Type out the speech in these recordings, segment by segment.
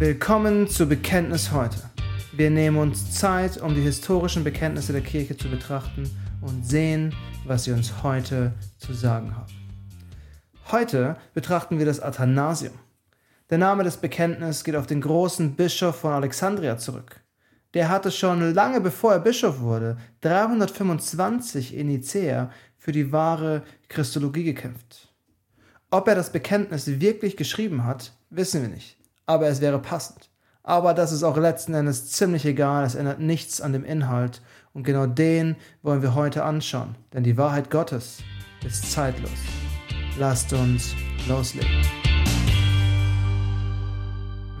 Willkommen zu Bekenntnis heute. Wir nehmen uns Zeit, um die historischen Bekenntnisse der Kirche zu betrachten und sehen, was sie uns heute zu sagen haben. Heute betrachten wir das Athanasium. Der Name des Bekenntnisses geht auf den großen Bischof von Alexandria zurück. Der hatte schon lange bevor er Bischof wurde, 325 in Nicäa, für die wahre Christologie gekämpft. Ob er das Bekenntnis wirklich geschrieben hat, wissen wir nicht aber es wäre passend. Aber das ist auch letzten Endes ziemlich egal, es ändert nichts an dem Inhalt und genau den wollen wir heute anschauen, denn die Wahrheit Gottes ist zeitlos. Lasst uns loslegen.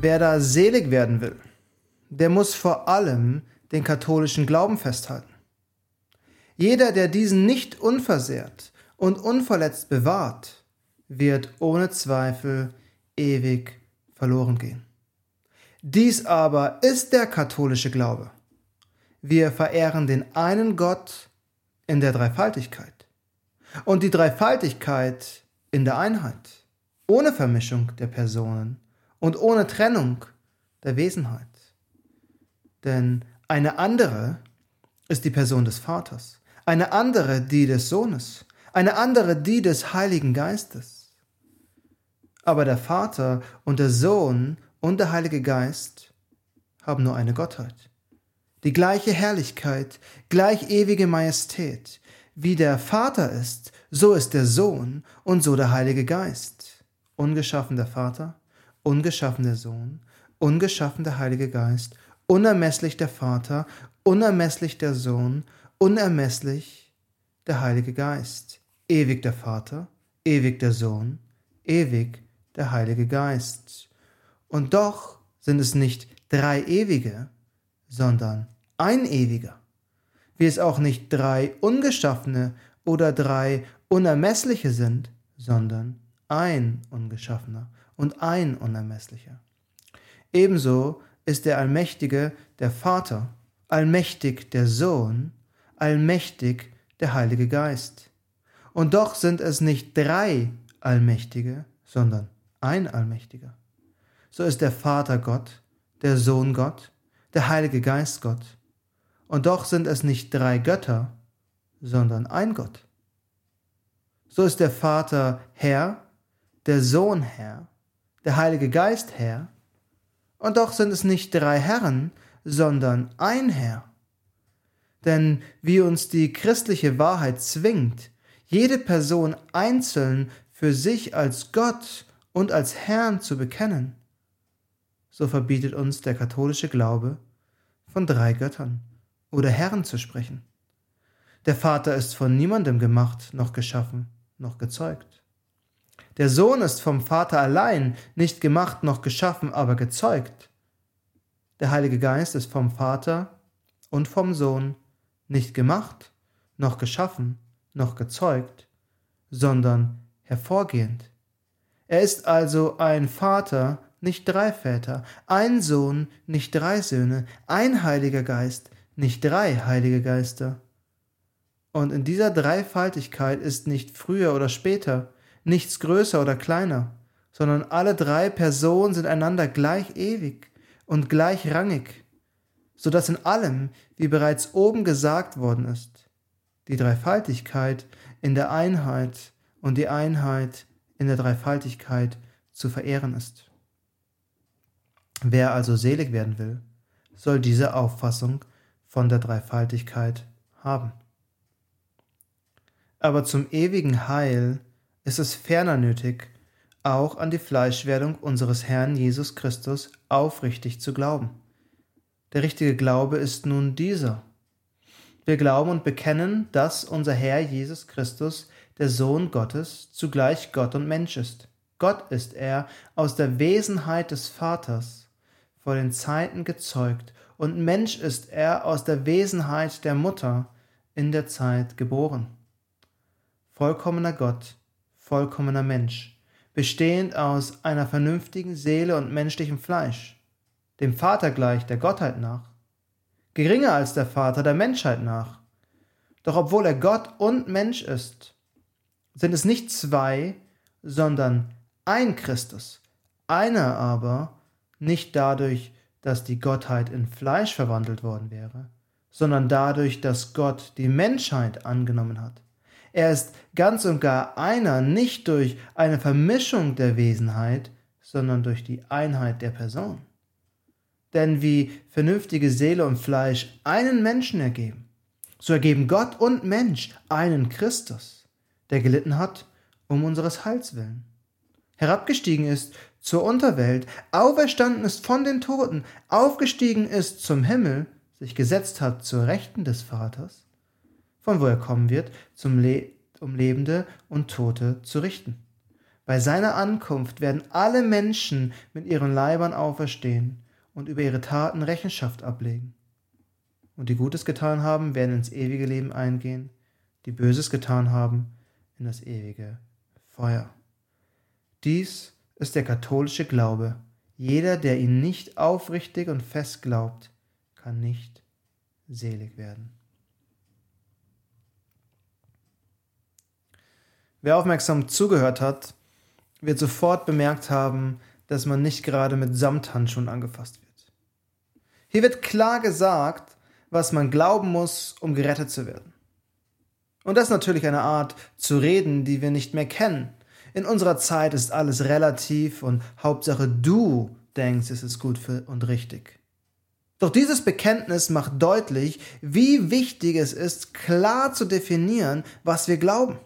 Wer da selig werden will, der muss vor allem den katholischen Glauben festhalten. Jeder, der diesen nicht unversehrt und unverletzt bewahrt, wird ohne Zweifel ewig verloren gehen. Dies aber ist der katholische Glaube. Wir verehren den einen Gott in der Dreifaltigkeit und die Dreifaltigkeit in der Einheit, ohne Vermischung der Personen und ohne Trennung der Wesenheit. Denn eine andere ist die Person des Vaters, eine andere die des Sohnes, eine andere die des Heiligen Geistes aber der Vater und der Sohn und der Heilige Geist haben nur eine Gottheit. Die gleiche Herrlichkeit, gleich ewige Majestät. Wie der Vater ist, so ist der Sohn und so der Heilige Geist. Ungeschaffen der Vater, ungeschaffen der Sohn, ungeschaffen der Heilige Geist, unermesslich der Vater, unermesslich der Sohn, unermesslich der Heilige Geist. Ewig der Vater, ewig der Sohn, ewig der Heilige Geist. Und doch sind es nicht drei ewige, sondern ein ewiger. Wie es auch nicht drei ungeschaffene oder drei unermessliche sind, sondern ein ungeschaffener und ein unermesslicher. Ebenso ist der Allmächtige der Vater, allmächtig der Sohn, allmächtig der Heilige Geist. Und doch sind es nicht drei Allmächtige, sondern ein Allmächtiger. So ist der Vater Gott, der Sohn Gott, der Heilige Geist Gott. Und doch sind es nicht drei Götter, sondern ein Gott. So ist der Vater Herr, der Sohn Herr, der Heilige Geist Herr, und doch sind es nicht drei Herren, sondern ein Herr. Denn wie uns die christliche Wahrheit zwingt, jede Person einzeln für sich als Gott und als Herrn zu bekennen, so verbietet uns der katholische Glaube, von drei Göttern oder Herren zu sprechen. Der Vater ist von niemandem gemacht, noch geschaffen, noch gezeugt. Der Sohn ist vom Vater allein nicht gemacht, noch geschaffen, aber gezeugt. Der Heilige Geist ist vom Vater und vom Sohn nicht gemacht, noch geschaffen, noch gezeugt, sondern hervorgehend. Er ist also ein Vater, nicht drei Väter, ein Sohn, nicht drei Söhne, ein Heiliger Geist, nicht drei Heilige Geister. Und in dieser Dreifaltigkeit ist nicht früher oder später, nichts größer oder kleiner, sondern alle drei Personen sind einander gleich ewig und gleich rangig, so dass in allem, wie bereits oben gesagt worden ist, die Dreifaltigkeit in der Einheit und die Einheit in der Dreifaltigkeit zu verehren ist. Wer also selig werden will, soll diese Auffassung von der Dreifaltigkeit haben. Aber zum ewigen Heil ist es ferner nötig, auch an die Fleischwerdung unseres Herrn Jesus Christus aufrichtig zu glauben. Der richtige Glaube ist nun dieser. Wir glauben und bekennen, dass unser Herr Jesus Christus der Sohn Gottes, zugleich Gott und Mensch ist. Gott ist er aus der Wesenheit des Vaters, vor den Zeiten gezeugt, und Mensch ist er aus der Wesenheit der Mutter, in der Zeit geboren. Vollkommener Gott, vollkommener Mensch, bestehend aus einer vernünftigen Seele und menschlichem Fleisch, dem Vater gleich der Gottheit nach, geringer als der Vater der Menschheit nach. Doch obwohl er Gott und Mensch ist, sind es nicht zwei, sondern ein Christus, einer aber, nicht dadurch, dass die Gottheit in Fleisch verwandelt worden wäre, sondern dadurch, dass Gott die Menschheit angenommen hat. Er ist ganz und gar einer nicht durch eine Vermischung der Wesenheit, sondern durch die Einheit der Person. Denn wie vernünftige Seele und Fleisch einen Menschen ergeben, so ergeben Gott und Mensch einen Christus, der gelitten hat um unseres Heils willen, herabgestiegen ist zur Unterwelt, auferstanden ist von den Toten, aufgestiegen ist zum Himmel, sich gesetzt hat zur Rechten des Vaters von wo er kommen wird, Le um Lebende und Tote zu richten. Bei seiner Ankunft werden alle Menschen mit ihren Leibern auferstehen und über ihre Taten Rechenschaft ablegen. Und die Gutes getan haben, werden ins ewige Leben eingehen, die Böses getan haben, in das ewige Feuer. Dies ist der katholische Glaube. Jeder, der ihn nicht aufrichtig und fest glaubt, kann nicht selig werden. Wer aufmerksam zugehört hat, wird sofort bemerkt haben, dass man nicht gerade mit Samthandschuhen angefasst wird. Hier wird klar gesagt, was man glauben muss, um gerettet zu werden. Und das ist natürlich eine Art zu reden, die wir nicht mehr kennen. In unserer Zeit ist alles relativ und Hauptsache du denkst, es ist gut und richtig. Doch dieses Bekenntnis macht deutlich, wie wichtig es ist, klar zu definieren, was wir glauben.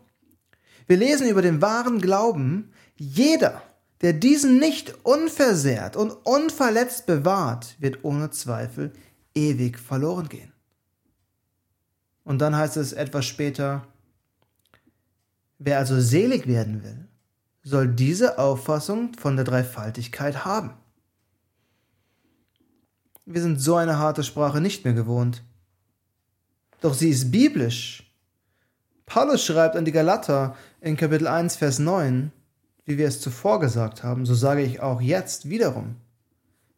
Wir lesen über den wahren Glauben, jeder, der diesen nicht unversehrt und unverletzt bewahrt, wird ohne Zweifel ewig verloren gehen. Und dann heißt es etwas später, wer also selig werden will, soll diese Auffassung von der Dreifaltigkeit haben. Wir sind so eine harte Sprache nicht mehr gewohnt. Doch sie ist biblisch Paulus schreibt an die Galater in Kapitel 1, Vers 9, wie wir es zuvor gesagt haben, so sage ich auch jetzt wiederum.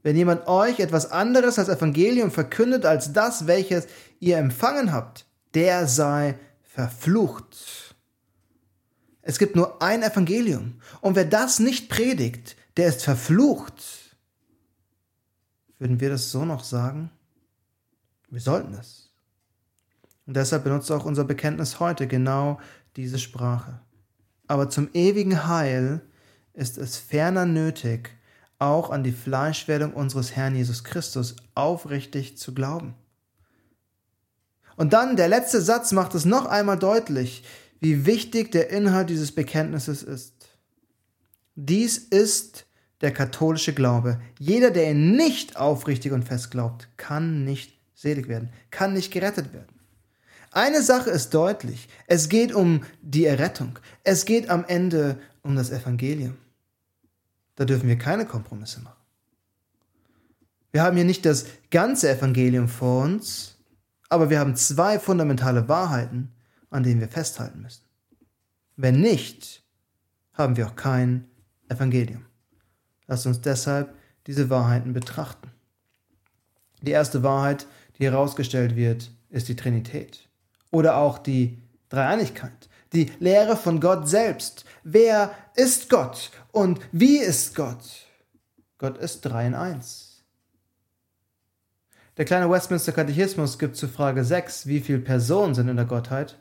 Wenn jemand euch etwas anderes als Evangelium verkündet als das, welches ihr empfangen habt, der sei verflucht. Es gibt nur ein Evangelium. Und wer das nicht predigt, der ist verflucht. Würden wir das so noch sagen? Wir sollten es. Und deshalb benutzt auch unser Bekenntnis heute genau diese Sprache. Aber zum ewigen Heil ist es ferner nötig, auch an die Fleischwerdung unseres Herrn Jesus Christus aufrichtig zu glauben. Und dann der letzte Satz macht es noch einmal deutlich, wie wichtig der Inhalt dieses Bekenntnisses ist. Dies ist der katholische Glaube. Jeder, der ihn nicht aufrichtig und fest glaubt, kann nicht selig werden, kann nicht gerettet werden. Eine Sache ist deutlich. Es geht um die Errettung. Es geht am Ende um das Evangelium. Da dürfen wir keine Kompromisse machen. Wir haben hier nicht das ganze Evangelium vor uns, aber wir haben zwei fundamentale Wahrheiten, an denen wir festhalten müssen. Wenn nicht, haben wir auch kein Evangelium. Lasst uns deshalb diese Wahrheiten betrachten. Die erste Wahrheit, die herausgestellt wird, ist die Trinität oder auch die Dreieinigkeit, die Lehre von Gott selbst. Wer ist Gott und wie ist Gott? Gott ist drei in eins. Der kleine Westminster Katechismus gibt zu Frage 6, wie viele Personen sind in der Gottheit?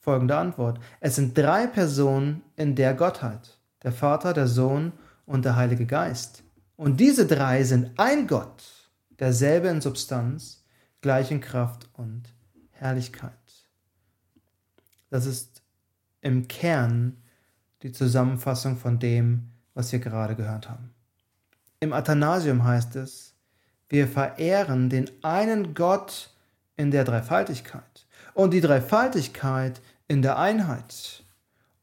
Folgende Antwort. Es sind drei Personen in der Gottheit. Der Vater, der Sohn und der Heilige Geist. Und diese drei sind ein Gott, derselbe in Substanz, gleich in Kraft und Herrlichkeit. Das ist im Kern die Zusammenfassung von dem, was wir gerade gehört haben. Im Athanasium heißt es, wir verehren den einen Gott in der Dreifaltigkeit und die Dreifaltigkeit in der Einheit,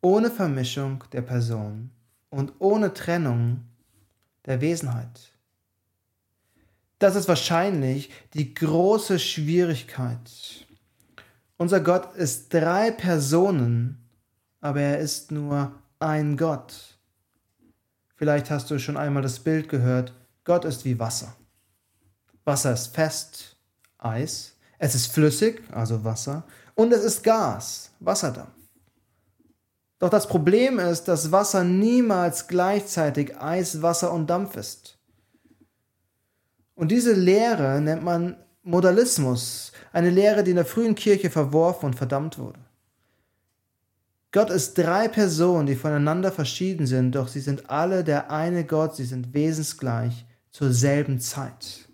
ohne Vermischung der Person und ohne Trennung der Wesenheit. Das ist wahrscheinlich die große Schwierigkeit unser Gott ist drei Personen, aber er ist nur ein Gott. Vielleicht hast du schon einmal das Bild gehört, Gott ist wie Wasser. Wasser ist fest, Eis, es ist flüssig, also Wasser, und es ist Gas, Wasserdampf. Doch das Problem ist, dass Wasser niemals gleichzeitig Eis, Wasser und Dampf ist. Und diese Lehre nennt man Modalismus, eine Lehre, die in der frühen Kirche verworfen und verdammt wurde. Gott ist drei Personen, die voneinander verschieden sind, doch sie sind alle der eine Gott, sie sind wesensgleich zur selben Zeit.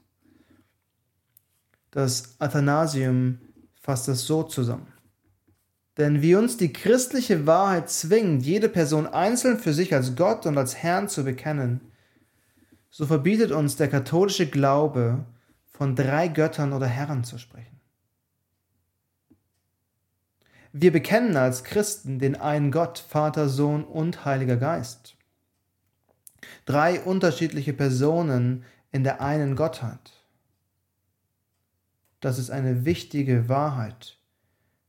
Das Athanasium fasst das so zusammen. Denn wie uns die christliche Wahrheit zwingt, jede Person einzeln für sich als Gott und als Herrn zu bekennen, so verbietet uns der katholische Glaube, von drei Göttern oder Herren zu sprechen. Wir bekennen als Christen den einen Gott, Vater, Sohn und Heiliger Geist. Drei unterschiedliche Personen in der einen Gottheit. Das ist eine wichtige Wahrheit.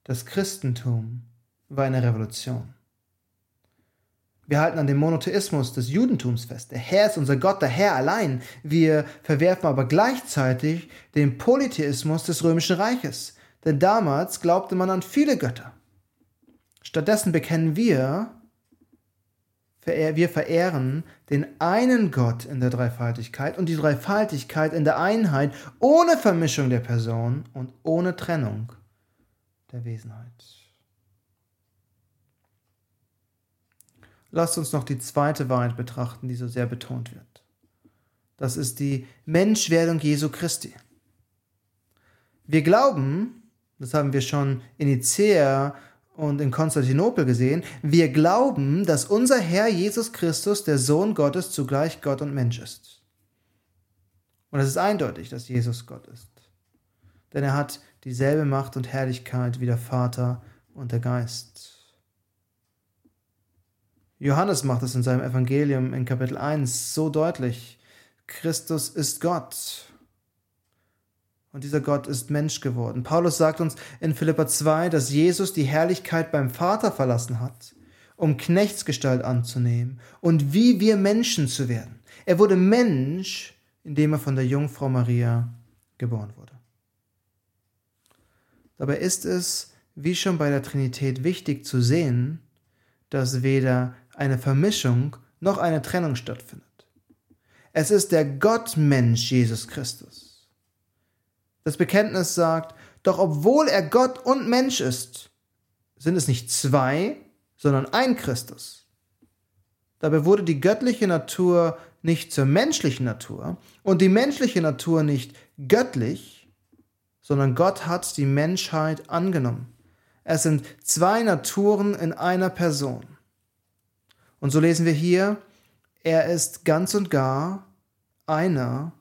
Das Christentum war eine Revolution. Wir halten an dem Monotheismus des Judentums fest. Der Herr ist unser Gott, der Herr allein. Wir verwerfen aber gleichzeitig den Polytheismus des römischen Reiches. Denn damals glaubte man an viele Götter. Stattdessen bekennen wir, wir verehren den einen Gott in der Dreifaltigkeit und die Dreifaltigkeit in der Einheit ohne Vermischung der Person und ohne Trennung der Wesenheit. Lasst uns noch die zweite Wahrheit betrachten, die so sehr betont wird. Das ist die Menschwerdung Jesu Christi. Wir glauben, das haben wir schon in Nicea und in Konstantinopel gesehen, wir glauben, dass unser Herr Jesus Christus, der Sohn Gottes, zugleich Gott und Mensch ist. Und es ist eindeutig, dass Jesus Gott ist. Denn er hat dieselbe Macht und Herrlichkeit wie der Vater und der Geist. Johannes macht es in seinem Evangelium in Kapitel 1 so deutlich. Christus ist Gott. Und dieser Gott ist Mensch geworden. Paulus sagt uns in Philippa 2, dass Jesus die Herrlichkeit beim Vater verlassen hat, um Knechtsgestalt anzunehmen und wie wir Menschen zu werden. Er wurde Mensch, indem er von der Jungfrau Maria geboren wurde. Dabei ist es, wie schon bei der Trinität, wichtig zu sehen, dass weder eine Vermischung noch eine Trennung stattfindet. Es ist der Gottmensch Jesus Christus. Das Bekenntnis sagt, doch obwohl er Gott und Mensch ist, sind es nicht zwei, sondern ein Christus. Dabei wurde die göttliche Natur nicht zur menschlichen Natur und die menschliche Natur nicht göttlich, sondern Gott hat die Menschheit angenommen. Es sind zwei Naturen in einer Person. Und so lesen wir hier, er ist ganz und gar einer,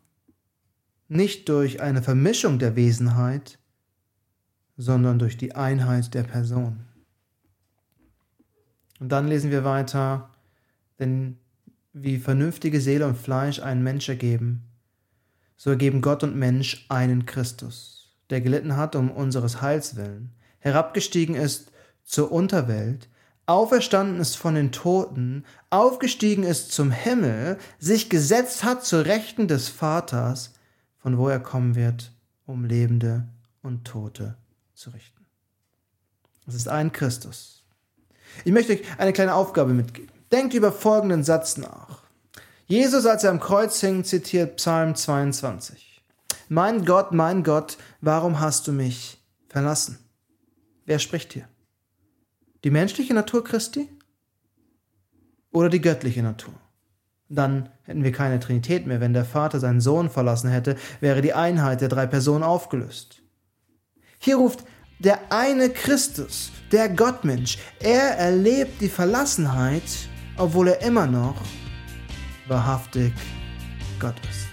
nicht durch eine Vermischung der Wesenheit, sondern durch die Einheit der Person. Und dann lesen wir weiter, denn wie vernünftige Seele und Fleisch einen Mensch ergeben, so ergeben Gott und Mensch einen Christus, der gelitten hat um unseres Heils willen, herabgestiegen ist zur Unterwelt, auferstanden ist von den Toten, aufgestiegen ist zum Himmel, sich gesetzt hat zur Rechten des Vaters, von wo er kommen wird, um Lebende und Tote zu richten. Es ist ein Christus. Ich möchte euch eine kleine Aufgabe mitgeben. Denkt über folgenden Satz nach. Jesus, als er am Kreuz hing, zitiert Psalm 22. Mein Gott, mein Gott, warum hast du mich verlassen? Wer spricht hier? Die menschliche Natur Christi oder die göttliche Natur? Dann hätten wir keine Trinität mehr. Wenn der Vater seinen Sohn verlassen hätte, wäre die Einheit der drei Personen aufgelöst. Hier ruft der eine Christus, der Gottmensch, er erlebt die Verlassenheit, obwohl er immer noch wahrhaftig Gott ist.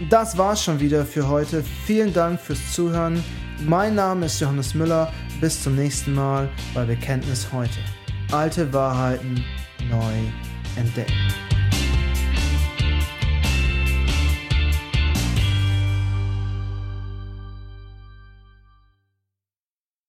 Und das war's schon wieder für heute. Vielen Dank fürs Zuhören. Mein Name ist Johannes Müller. Bis zum nächsten Mal bei Bekenntnis heute. Alte Wahrheiten noi ente.